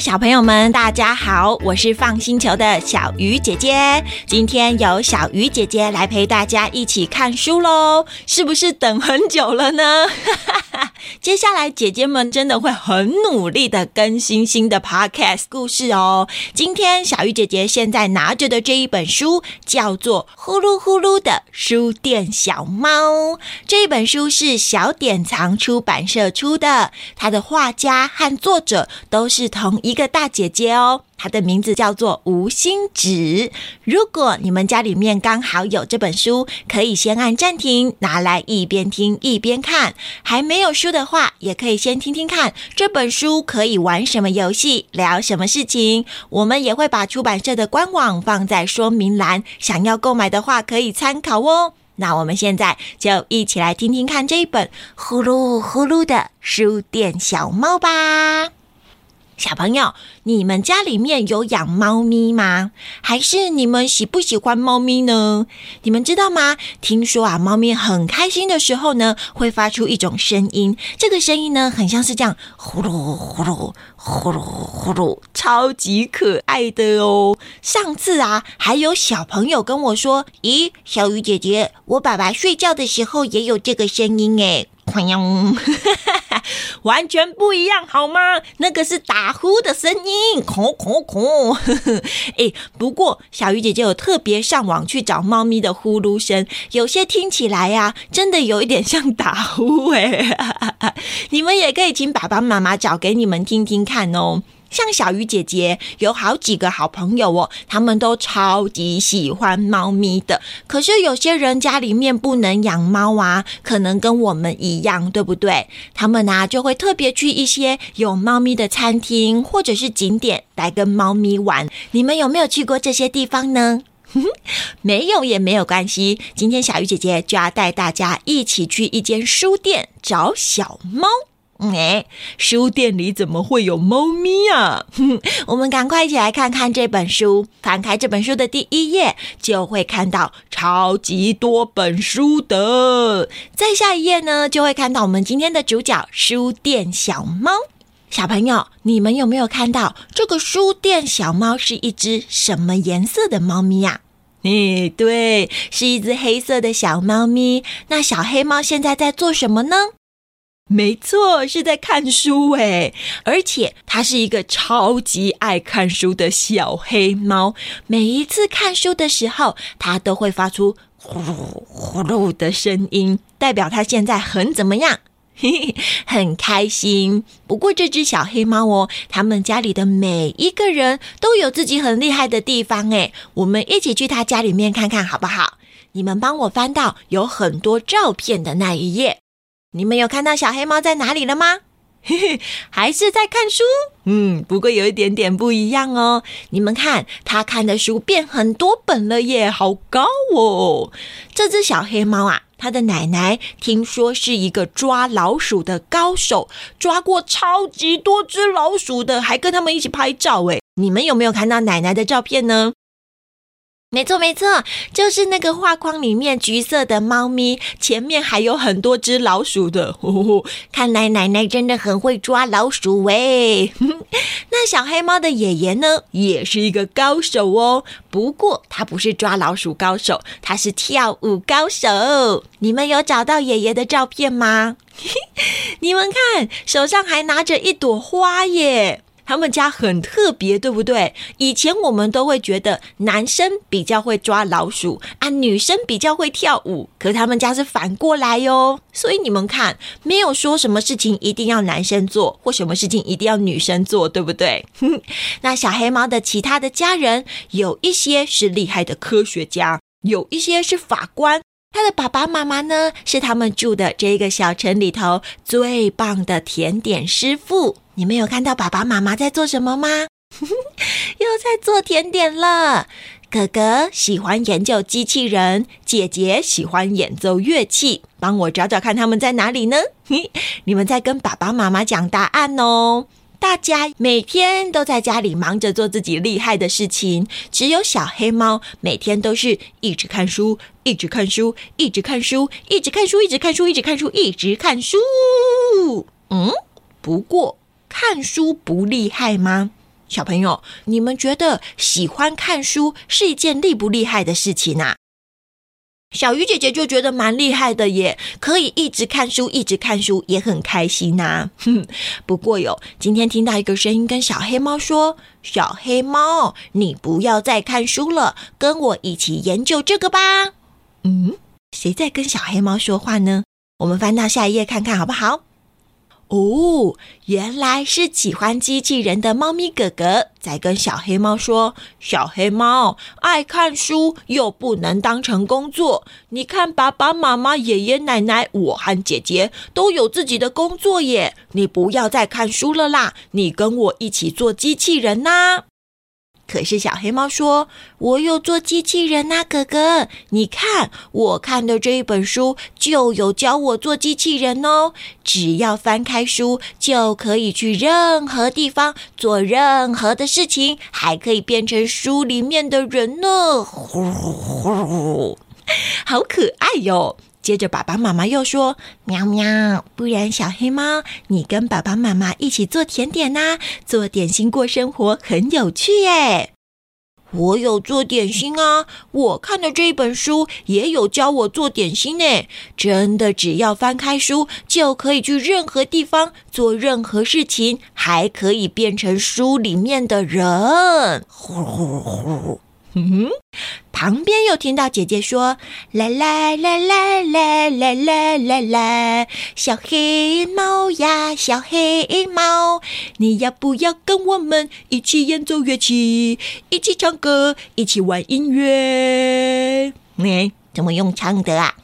小朋友们，大家好，我是放星球的小鱼姐姐。今天由小鱼姐姐来陪大家一起看书喽，是不是等很久了呢？接下来姐姐们真的会很努力的更新新的 Podcast 故事哦。今天小鱼姐姐现在拿着的这一本书叫做《呼噜呼噜的书店小猫》，这本书是小典藏出版社出的，它的画家和作者都是同一个大姐姐哦，她的名字叫做吴心芷。如果你们家里面刚好有这本书，可以先按暂停，拿来一边听一边看。还没有书的话，也可以先听听看这本书可以玩什么游戏，聊什么事情。我们也会把出版社的官网放在说明栏，想要购买的话可以参考哦。那我们现在就一起来听听看这一本《呼噜呼噜的书店小猫》吧。小朋友，你们家里面有养猫咪吗？还是你们喜不喜欢猫咪呢？你们知道吗？听说啊，猫咪很开心的时候呢，会发出一种声音，这个声音呢，很像是这样呼噜呼噜呼噜呼噜，超级可爱的哦。上次啊，还有小朋友跟我说：“咦，小鱼姐姐，我爸爸睡觉的时候也有这个声音诶。”哐哟，完全不一样，好吗？那个是打呼的声音，吼吼吼！哎，不过小鱼姐姐有特别上网去找猫咪的呼噜声，有些听起来呀、真的有一点像打呼哎。你们也可以请爸爸妈妈找给你们听听看哦。像小鱼姐姐有好几个好朋友哦，他们都超级喜欢猫咪的。可是有些人家里面不能养猫啊，可能跟我们一样，对不对？他们呢、就会特别去一些有猫咪的餐厅或者是景点来跟猫咪玩。你们有没有去过这些地方呢？没有也没有关系。今天小鱼姐姐就要带大家一起去一间书店找小猫。哎，书店里怎么会有猫咪啊？我们赶快一起来看看这本书。翻开这本书的第一页，就会看到超级多本书的。再下一页呢，就会看到我们今天的主角——书店小猫。小朋友，你们有没有看到这个书店小猫是一只什么颜色的猫咪呀？哎，对，是一只黑色的小猫咪。那小黑猫现在在做什么呢？没错，是在看书诶，而且它是一个超级爱看书的小黑猫。每一次看书的时候，它都会发出呼噜呼噜的声音，代表它现在很怎么样？嘿嘿，很开心。不过这只小黑猫哦，他们家里的每一个人都有自己很厉害的地方诶。我们一起去他家里面看看好不好？你们帮我翻到有很多照片的那一页。你们有看到小黑猫在哪里了吗？嘿嘿，还是在看书？嗯，不过有一点点不一样哦。你们看，它看的书变很多本了耶，好高哦！这只小黑猫啊，它的奶奶听说是一个抓老鼠的高手，抓过超级多只老鼠的，还跟他们一起拍照诶。你们有没有看到奶奶的照片呢？没错，没错，就是那个画框里面橘色的猫咪，前面还有很多只老鼠的。看来奶奶真的很会抓老鼠喂。那小黑猫的爷爷呢，也是一个高手哦。不过他不是抓老鼠高手，他是跳舞高手。你们有找到爷爷的照片吗？你们看，手上还拿着一朵花耶。他们家很特别，对不对？以前我们都会觉得男生比较会抓老鼠啊，女生比较会跳舞。可他们家是反过来哟。所以你们看，没有说什么事情一定要男生做，或什么事情一定要女生做，对不对？那小黑猫的其他的家人，有一些是厉害的科学家，有一些是法官。他的爸爸妈妈呢，是他们住的这个小城里头最棒的甜点师傅。你们有看到爸爸妈妈在做什么吗？又在做甜点了。哥哥喜欢研究机器人，姐姐喜欢演奏乐器。帮我找找看他们在哪里呢？你们在跟爸爸妈妈讲答案哦。大家每天都在家里忙着做自己厉害的事情，只有小黑猫每天都是一直看书，一直看书，一直看书，一直看书，一直看书，一直看书，一直看书。嗯，不过看书不厉害吗？小朋友，你们觉得喜欢看书是一件厉不厉害的事情啊？小鱼姐姐就觉得蛮厉害的耶，可以一直看书，一直看书，也很开心呐、哼，不过哟，今天听到一个声音跟小黑猫说：“小黑猫，你不要再看书了，跟我一起研究这个吧。”嗯，谁在跟小黑猫说话呢？我们翻到下一页看看好不好？哦，原来是喜欢机器人的猫咪哥哥在跟小黑猫说：“小黑猫爱看书，又不能当成工作。你看，爸爸妈妈、爷爷奶奶，我和姐姐都有自己的工作耶。你不要再看书了啦，你跟我一起做机器人呐。”可是小黑猫说：“我有做机器人呐，哥哥，你看我看的这一本书就有教我做机器人哦。只要翻开书，就可以去任何地方做任何的事情，还可以变成书里面的人呢。呼呼，好可爱哟！”接着，爸爸妈妈又说：“喵喵，不然小黑猫，你跟爸爸妈妈一起做甜点呐，做点心过生活，很有趣耶。”我有做点心啊，我看的这一本书也有教我做点心呢。真的，只要翻开书，就可以去任何地方做任何事情，还可以变成书里面的人。呼呼呼。嗯，旁边又听到姐姐说：“啦啦啦啦啦啦啦啦啦，小黑猫呀，小黑猫，你要不要跟我们一起演奏乐器，一起唱歌，一起玩音乐？你怎么用唱的啊？”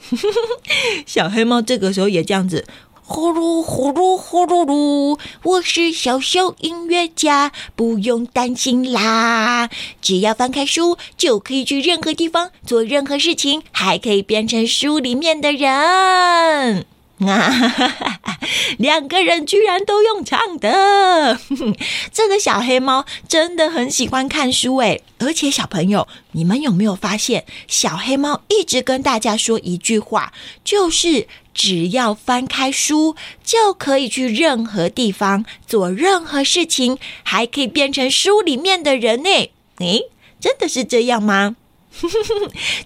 小黑猫这个时候也这样子。呼噜呼噜呼噜噜，我是小小音乐家，不用担心啦。只要翻开书，就可以去任何地方做任何事情，还可以变成书里面的人。啊，两个人居然都用唱的，这个小黑猫真的很喜欢看书诶。而且小朋友，你们有没有发现，小黑猫一直跟大家说一句话，就是。只要翻开书，就可以去任何地方做任何事情，还可以变成书里面的人呢。诶，真的是这样吗？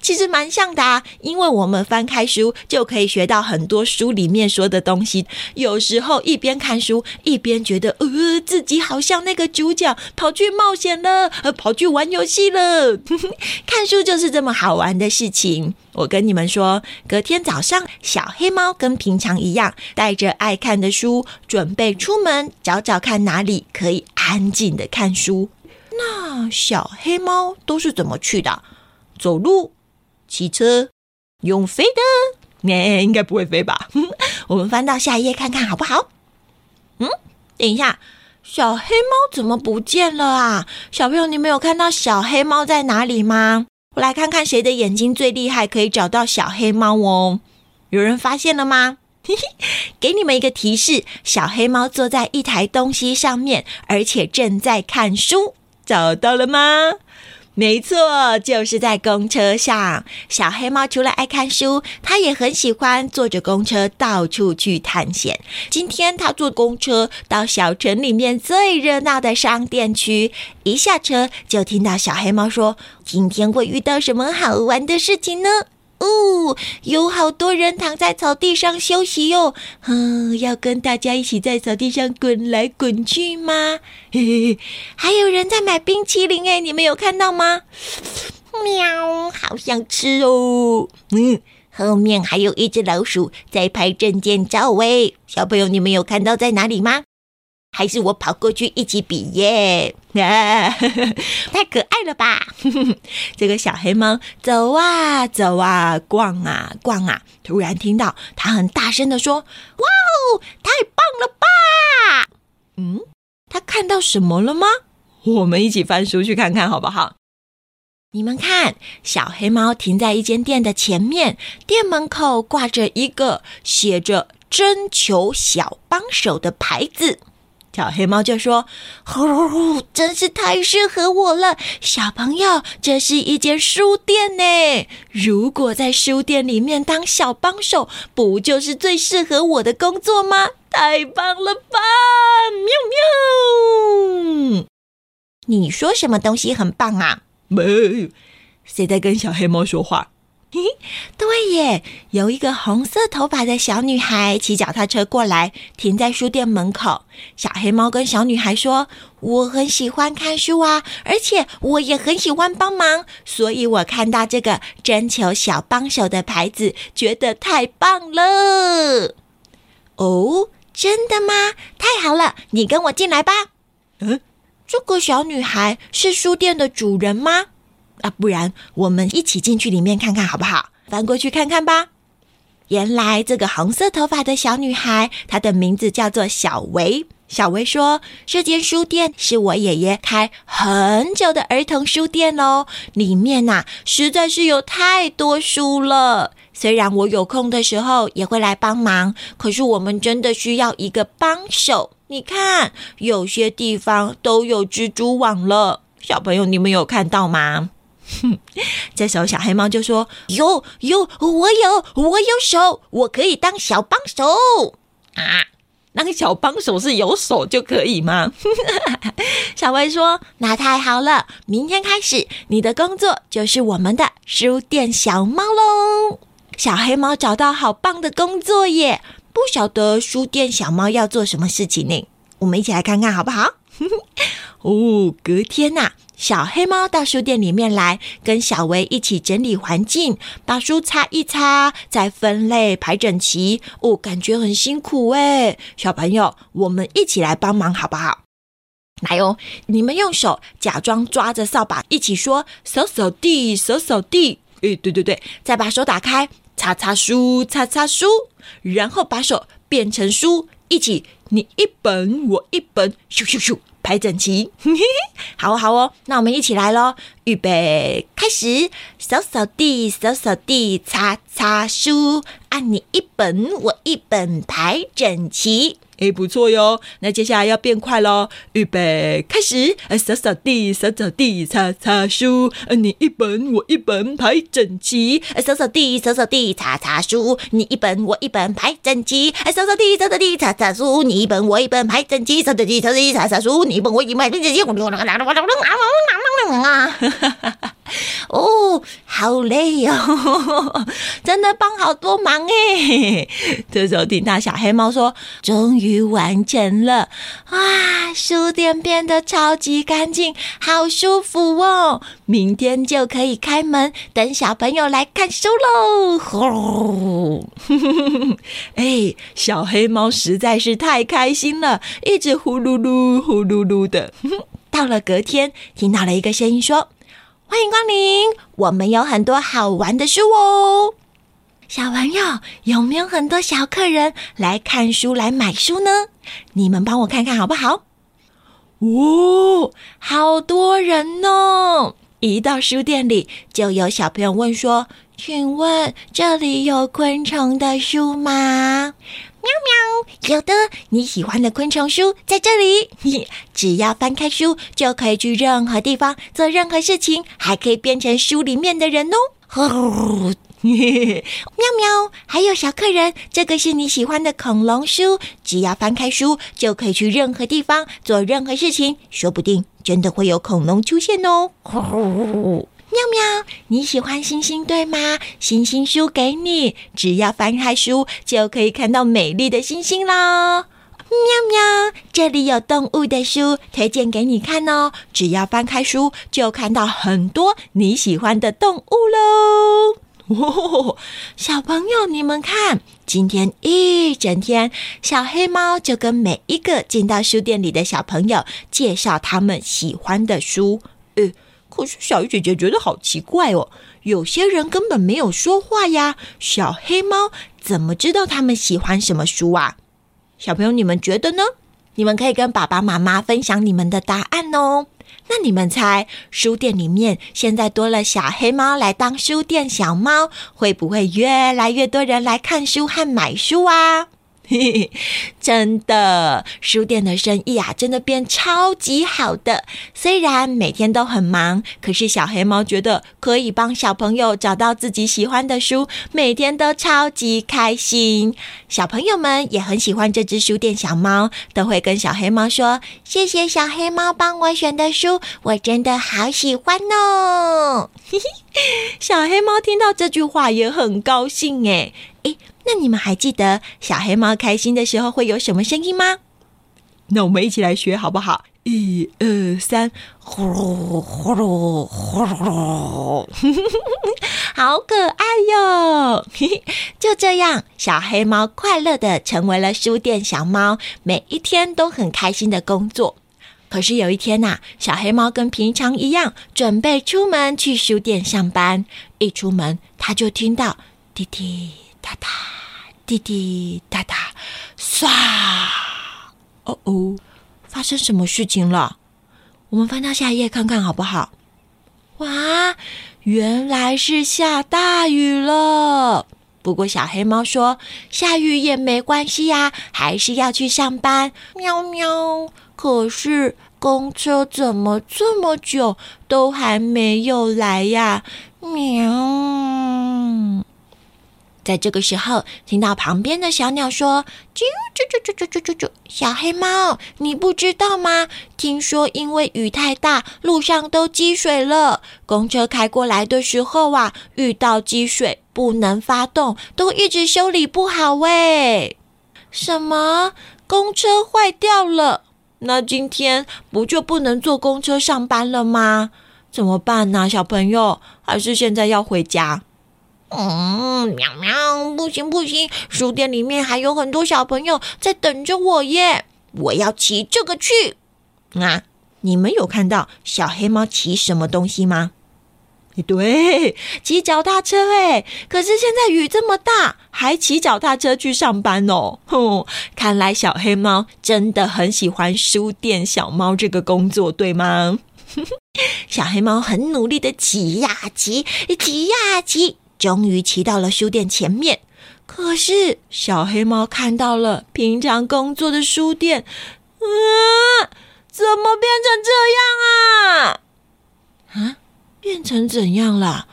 其实蛮像的，因为我们翻开书就可以学到很多书里面说的东西。有时候一边看书一边觉得，呃，自己好像那个主角跑去冒险了，呃，跑去玩游戏了。看书就是这么好玩的事情。我跟你们说，隔天早上，小黑猫跟平常一样，带着爱看的书，准备出门找找看哪里可以安静的看书。那小黑猫都是怎么去的？走路、骑车、用飞的？你、欸、应该不会飞吧？我们翻到下一页看看好不好？嗯，等一下，小黑猫怎么不见了啊？小朋友，你们有看到小黑猫在哪里吗？我来看看谁的眼睛最厉害，可以找到小黑猫哦。有人发现了吗？嘿嘿，给你们一个提示：小黑猫坐在一台东西上面，而且正在看书。找到了吗？没错，就是在公车上。小黑猫除了爱看书，它也很喜欢坐着公车到处去探险。今天它坐公车到小城里面最热闹的商店区，一下车就听到小黑猫说：“今天会遇到什么好玩的事情呢？”哦，有好多人躺在草地上休息哟。嗯，要跟大家一起在草地上滚来滚去吗？嘿嘿嘿，还有人在买冰淇淋诶，你们有看到吗？喵，好想吃哦。嗯，后面还有一只老鼠在拍证件照诶，小朋友，你们有看到在哪里吗？还是我跑过去一起比耶？啊，太可爱了吧！这个小黑猫走啊走啊，逛啊逛啊，突然听到它很大声的说：“哇哦，太棒了吧！”嗯，它看到什么了吗？我们一起翻书去看看好不好？你们看，小黑猫停在一间店的前面，店门口挂着一个写着“征求小帮手”的牌子。小黑猫就说：“呼呼，真是太适合我了，小朋友，这是一间书店呢。如果在书店里面当小帮手，不就是最适合我的工作吗？太棒了吧！喵喵。”你说什么东西很棒啊？没，谁在跟小黑猫说话？嘿，对耶，有一个红色头发的小女孩骑脚踏车过来，停在书店门口。小黑猫跟小女孩说：“我很喜欢看书啊，而且我也很喜欢帮忙，所以我看到这个征求小帮手的牌子，觉得太棒了。”哦，真的吗？太好了，你跟我进来吧。嗯，这个小女孩是书店的主人吗？啊，不然我们一起进去里面看看好不好？翻过去看看吧。原来这个红色头发的小女孩，她的名字叫做小维。小维说：“这间书店是我爷爷开很久的儿童书店哦，里面呐、实在是有太多书了。虽然我有空的时候也会来帮忙，可是我们真的需要一个帮手。你看，有些地方都有蜘蛛网了。小朋友，你们有看到吗？”哼，这时候小黑猫就说：“有有，我有我有手，我可以当小帮手啊！那个小帮手是有手就可以吗？” 小薇说：“那太好了，明天开始，你的工作就是我们的书店小猫喽。”小黑猫找到好棒的工作耶！不晓得书店小猫要做什么事情呢？我们一起来看看好不好？哦，隔天呐、啊。小黑猫到书店里面来，跟小维一起整理环境，把书擦一擦，再分类排整齐。哦，感觉很辛苦诶。小朋友，我们一起来帮忙好不好？来哦，你们用手假装抓着扫把，一起说扫扫地，扫扫地。诶，对对对，再把手打开，擦擦书，擦擦书，然后把手变成书，一起你一本我一本，咻咻咻。排整齐，嘿 嘿好哦好哦，那我们一起来喽！预备，开始，扫扫地，扫扫地，擦擦书，按你一本，我一本，排整齐。哎，不错哟！那接下来要变快喽！预备，开始！扫扫地，扫扫地，擦擦书。你一本，我一本，排整齐。扫扫地，扫扫地，擦擦书。你一本，我一本，排整齐。扫扫地，扫扫地，擦擦书。你一本，我一本，排整齐。扫扫地，扫扫地，擦擦书。你一本，我一本，排整齐。哈 哈哦，好累、哦，真的帮好多忙哎！这时候听到小黑猫说：“终于完成了哇，书店变得超级干净，好舒服哦！明天就可以开门，等小朋友来看书喽！”呼，哎，小黑猫实在是太开心了，一直呼噜噜、呼噜噜的。到了隔天，听到了一个声音说。欢迎光临，我们有很多好玩的书哦。小朋友，有没有很多小客人来看书、来买书呢？你们帮我看看好不好？哦，好多人哦！一到书店里，就有小朋友问说：“请问这里有昆虫的书吗？”喵喵，有的，你喜欢的昆虫书在这里。你 只要翻开书，就可以去任何地方做任何事情，还可以变成书里面的人哦。喵喵，还有小客人，这个是你喜欢的恐龙书，只要翻开书，就可以去任何地方做任何事情，说不定真的会有恐龙出现哦。喵喵，你喜欢星星对吗？星星书给你，只要翻开书就可以看到美丽的星星啦。喵喵，这里有动物的书，推荐给你看哦。只要翻开书就看到很多你喜欢的动物喽。哦，小朋友，你们看，今天一整天，小黑猫就跟每一个进到书店里的小朋友介绍他们喜欢的书。呃。可是小鱼姐姐觉得好奇怪哦，有些人根本没有说话呀，小黑猫怎么知道他们喜欢什么书啊？小朋友，你们觉得呢？你们可以跟爸爸妈妈分享你们的答案哦。那你们猜，书店里面现在多了小黑猫来当书店小猫，会不会越来越多人来看书和买书啊？真的，书店的生意啊，真的变超级好的。虽然每天都很忙，可是小黑猫觉得可以帮小朋友找到自己喜欢的书，每天都超级开心。小朋友们也很喜欢这只书店小猫，都会跟小黑猫说：“谢谢小黑猫帮我选的书，我真的好喜欢哦。”嘿嘿，小黑猫听到这句话也很高兴诶。诶那你们还记得小黑猫开心的时候会有什么声音吗？那我们一起来学好不好？一二三，呼噜呼噜呼噜，好可爱哟！就这样，小黑猫快乐的成为了书店小猫，每一天都很开心的工作。可是有一天呐、啊，小黑猫跟平常一样，准备出门去书店上班。一出门，它就听到滴滴哒哒。滴滴哒哒，唰！哦哦，发生什么事情了？我们翻到下一页看看好不好？哇，原来是下大雨了。不过小黑猫说，下雨也没关系呀，还是要去上班。喵喵，可是公车怎么这么久都还没有来呀？喵。在这个时候，听到旁边的小鸟说：“啾啾啾啾啾啾啾啾，小黑猫，你不知道吗？听说因为雨太大，路上都积水了。公车开过来的时候啊，遇到积水不能发动，都一直修理不好。喂，什么？公车坏掉了？那今天不就不能坐公车上班了吗？怎么办呢？小朋友，还是现在要回家？”嗯，喵喵，不行不行，书店里面还有很多小朋友在等着我耶！我要骑这个去。啊，你们有看到小黑猫骑什么东西吗？对，骑脚踏车哎！可是现在雨这么大，还骑脚踏车去上班哦。哼，看来小黑猫真的很喜欢书店小猫这个工作，对吗？小黑猫很努力的骑呀骑，骑呀骑。终于骑到了书店前面，可是小黑猫看到了平常工作的书店，啊，怎么变成这样啊？啊，变成怎样了？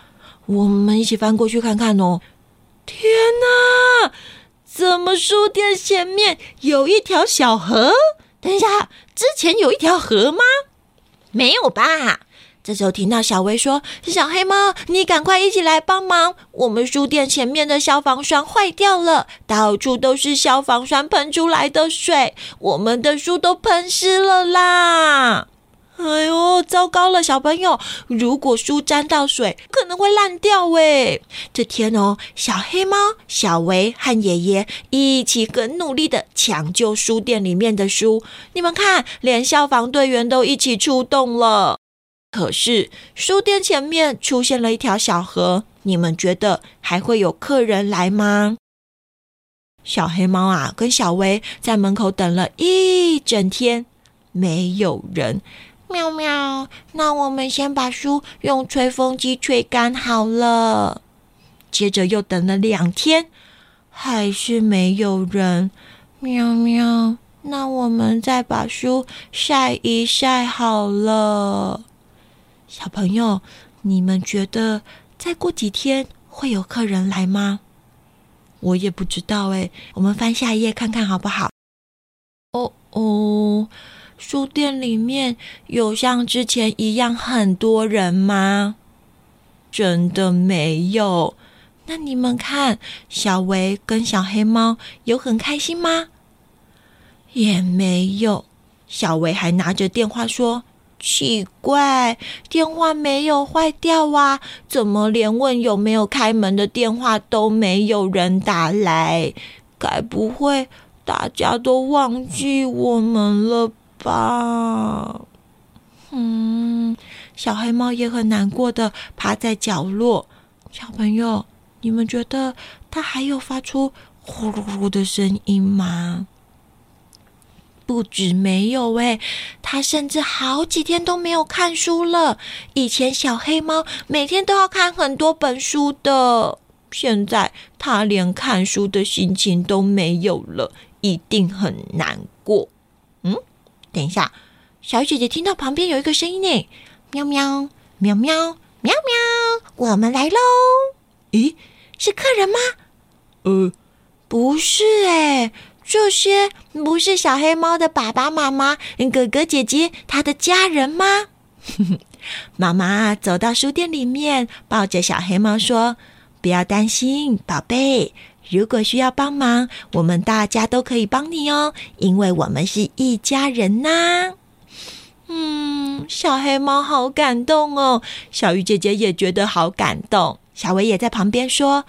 我们一起翻过去看看哦。天哪，怎么书店前面有一条小河？等一下，之前有一条河吗？没有吧？这时候听到小薇说：“小黑猫，你赶快一起来帮忙！我们书店前面的消防栓坏掉了，到处都是消防栓喷出来的水，我们的书都喷湿了啦！哎呦，糟糕了，小朋友，如果书沾到水，可能会烂掉诶。这天哦，小黑猫、小薇和爷爷一起很努力的抢救书店里面的书，你们看，连消防队员都一起出动了。”可是书店前面出现了一条小河，你们觉得还会有客人来吗？小黑猫啊，跟小薇在门口等了一整天，没有人。喵喵，那我们先把书用吹风机吹干好了。接着又等了两天，还是没有人。喵喵，那我们再把书晒一晒好了。小朋友，你们觉得再过几天会有客人来吗？我也不知道哎，我们翻下一页看看好不好？哦哦，书店里面有像之前一样很多人吗？真的没有。那你们看，小维跟小黑猫有很开心吗？也没有。小维还拿着电话说。奇怪，电话没有坏掉啊？怎么连问有没有开门的电话都没有人打来？该不会大家都忘记我们了吧？嗯，小黑猫也很难过的趴在角落。小朋友，你们觉得它还有发出呼噜噜的声音吗？不止没有诶，他甚至好几天都没有看书了。以前小黑猫每天都要看很多本书的，现在他连看书的心情都没有了，一定很难过。嗯，等一下，小姐姐听到旁边有一个声音呢，喵喵喵喵喵喵，我们来喽！咦，是客人吗？呃，不是诶，这些不是小黑猫的爸爸妈妈、哥哥姐姐他的家人吗？妈妈走到书店里面，抱着小黑猫说：“不要担心，宝贝。如果需要帮忙，我们大家都可以帮你哦，因为我们是一家人呐。”嗯，小黑猫好感动哦，小鱼姐姐也觉得好感动。小薇也在旁边说：“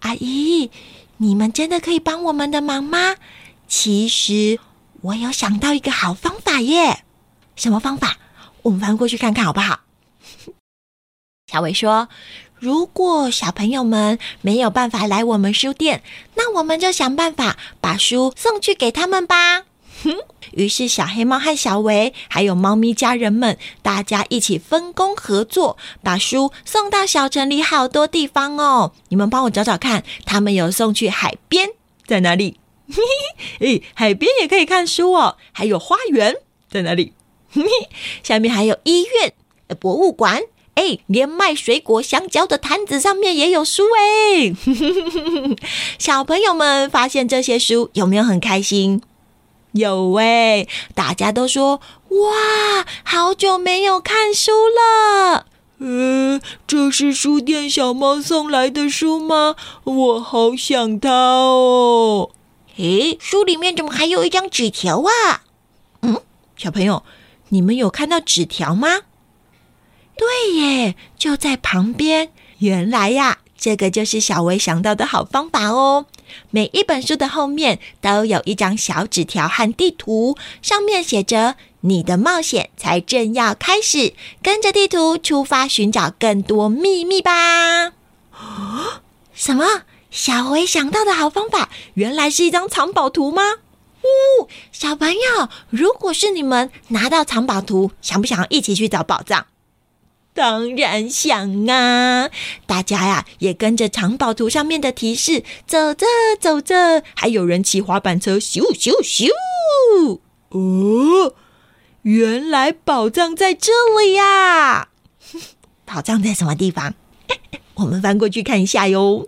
阿姨，你们真的可以帮我们的忙吗？其实我有想到一个好方法耶。什么方法？”我们翻过去看看好不好？小伟说：“如果小朋友们没有办法来我们书店，那我们就想办法把书送去给他们吧。”哼，于是小黑猫和小维还有猫咪家人们，大家一起分工合作，把书送到小城里好多地方哦。你们帮我找找看，他们有送去海边，在哪里？嘿嘿，诶，海边也可以看书哦。还有花园在哪里？下面还有医院、博物馆，哎，连卖水果、香蕉的摊子上面也有书哎。小朋友们发现这些书，有没有很开心？有喂，大家都说哇，好久没有看书了。呃，这是书店小猫送来的书吗？我好想它哦。诶，书里面怎么还有一张纸条啊？嗯，小朋友。你们有看到纸条吗？对耶，就在旁边。原来呀，这个就是小薇想到的好方法哦。每一本书的后面都有一张小纸条和地图，上面写着：“你的冒险才正要开始，跟着地图出发，寻找更多秘密吧。”什么？小薇想到的好方法，原来是一张藏宝图吗？哦，小朋友，如果是你们拿到藏宝图，想不想一起去找宝藏？当然想啊！大家呀，也跟着藏宝图上面的提示走着走着，还有人骑滑板车咻咻咻！哦，原来宝藏在这里呀！宝藏在什么地方？我们翻过去看一下哟。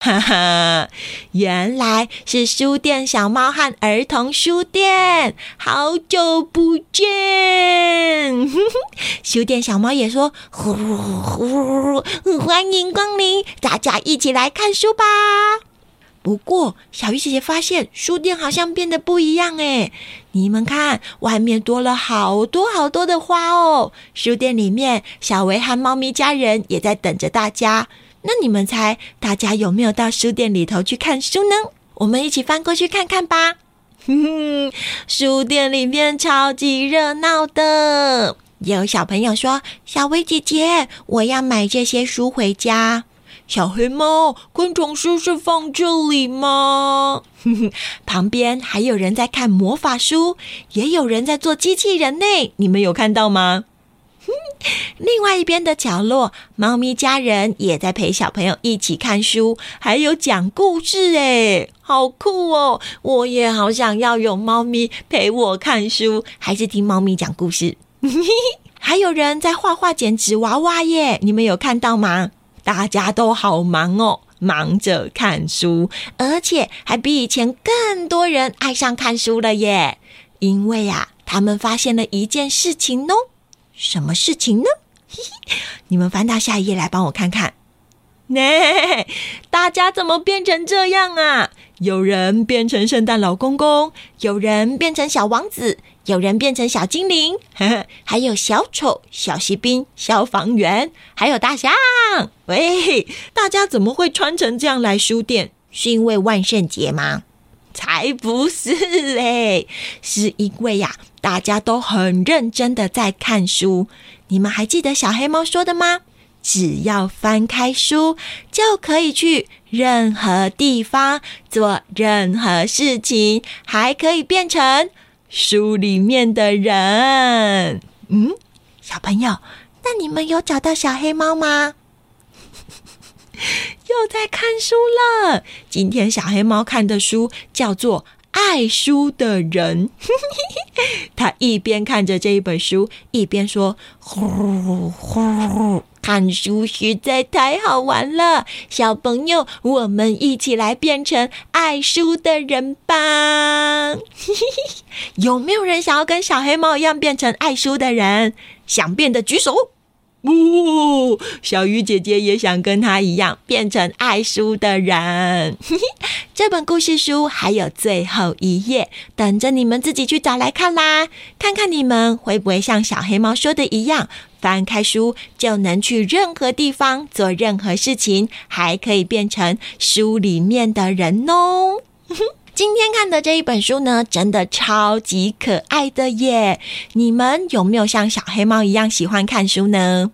哈哈，原来是书店小猫和儿童书店，好久不见！书店小猫也说：“呼呼，欢迎光临，大家一起来看书吧。”不过，小鱼姐姐发现书店好像变得不一样诶，你们看，外面多了好多好多的花哦。书店里面，小维和猫咪家人也在等着大家。那你们猜，大家有没有到书店里头去看书呢？我们一起翻过去看看吧。哼哼，书店里面超级热闹的，有小朋友说：“小薇姐姐，我要买这些书回家。”小黑猫，昆虫书是放这里吗？哼哼，旁边还有人在看魔法书，也有人在做机器人呢。你们有看到吗？另外一边的角落，猫咪家人也在陪小朋友一起看书，还有讲故事，哎，好酷哦！我也好想要有猫咪陪我看书，还是听猫咪讲故事。还有人在画画剪纸娃娃耶，你们有看到吗？大家都好忙哦，忙着看书，而且还比以前更多人爱上看书了耶。因为呀，他们发现了一件事情哦。什么事情呢？嘿嘿，你们翻到下一页来帮我看看。那大家怎么变成这样啊？有人变成圣诞老公公，有人变成小王子，有人变成小精灵，呵呵，还有小丑、小骑兵、消防员，还有大象。喂，大家怎么会穿成这样来书店？是因为万圣节吗？才不是嘞，是因为呀，大家都很认真的在看书。你们还记得小黑猫说的吗？只要翻开书，就可以去任何地方做任何事情，还可以变成书里面的人。嗯，小朋友，那你们有找到小黑猫吗？又在看书了。今天小黑猫看的书叫做《爱书的人》，他一边看着这一本书，一边说：“呼呼，看书实在太好玩了，小朋友，我们一起来变成爱书的人吧！”有没有人想要跟小黑猫一样变成爱书的人？想变的举手。呜，小鱼姐姐也想跟她一样变成爱书的人。这本故事书还有最后一页，等着你们自己去找来看啦。看看你们会不会像小黑猫说的一样，翻开书就能去任何地方做任何事情，还可以变成书里面的人哦。今天看的这一本书呢，真的超级可爱的耶！你们有没有像小黑猫一样喜欢看书呢？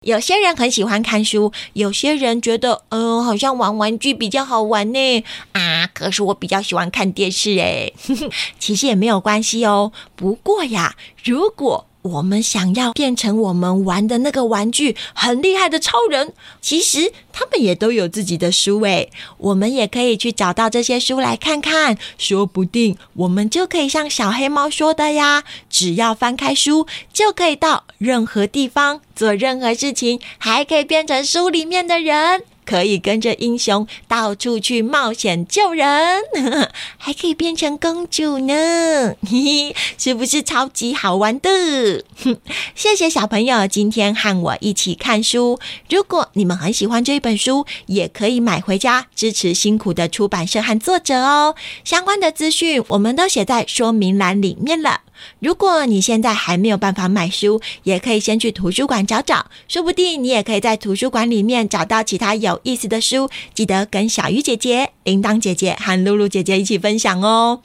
有些人很喜欢看书，有些人觉得，呃，好像玩玩具比较好玩呢。啊，可是我比较喜欢看电视诶。其实也没有关系哦。不过呀，如果我们想要变成我们玩的那个玩具很厉害的超人，其实他们也都有自己的书诶，我们也可以去找到这些书来看看，说不定我们就可以像小黑猫说的呀，只要翻开书就可以到任何地方做任何事情，还可以变成书里面的人。可以跟着英雄到处去冒险救人，还可以变成公主呢，嘿嘿，是不是超级好玩的？谢谢小朋友今天和我一起看书。如果你们很喜欢这本书，也可以买回家支持辛苦的出版社和作者哦。相关的资讯我们都写在说明栏里面了。如果你现在还没有办法买书，也可以先去图书馆找找，说不定你也可以在图书馆里面找到其他有意思的书。记得跟小鱼姐姐、铃铛姐姐和露露姐姐一起分享哦。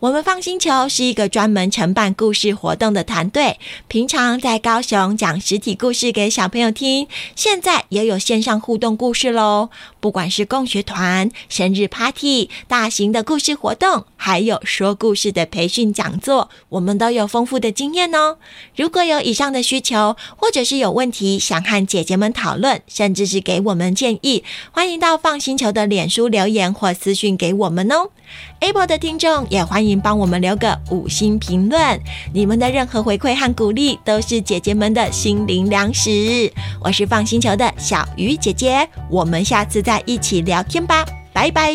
我们放星球是一个专门承办故事活动的团队，平常在高雄讲实体故事给小朋友听，现在也有线上互动故事喽。不管是共学团、生日 party、大型的故事活动，还有说故事的培训讲座，我们都有丰富的经验哦。如果有以上的需求，或者是有问题想和姐姐们讨论，甚至是给我们建议，欢迎到放星球的脸书留言或私讯给我们哦。Apple 的听众也欢迎帮我们留个五星评论，你们的任何回馈和鼓励都是姐姐们的心灵粮食。我是放星球的小鱼姐姐，我们下次再一起聊天吧，拜拜。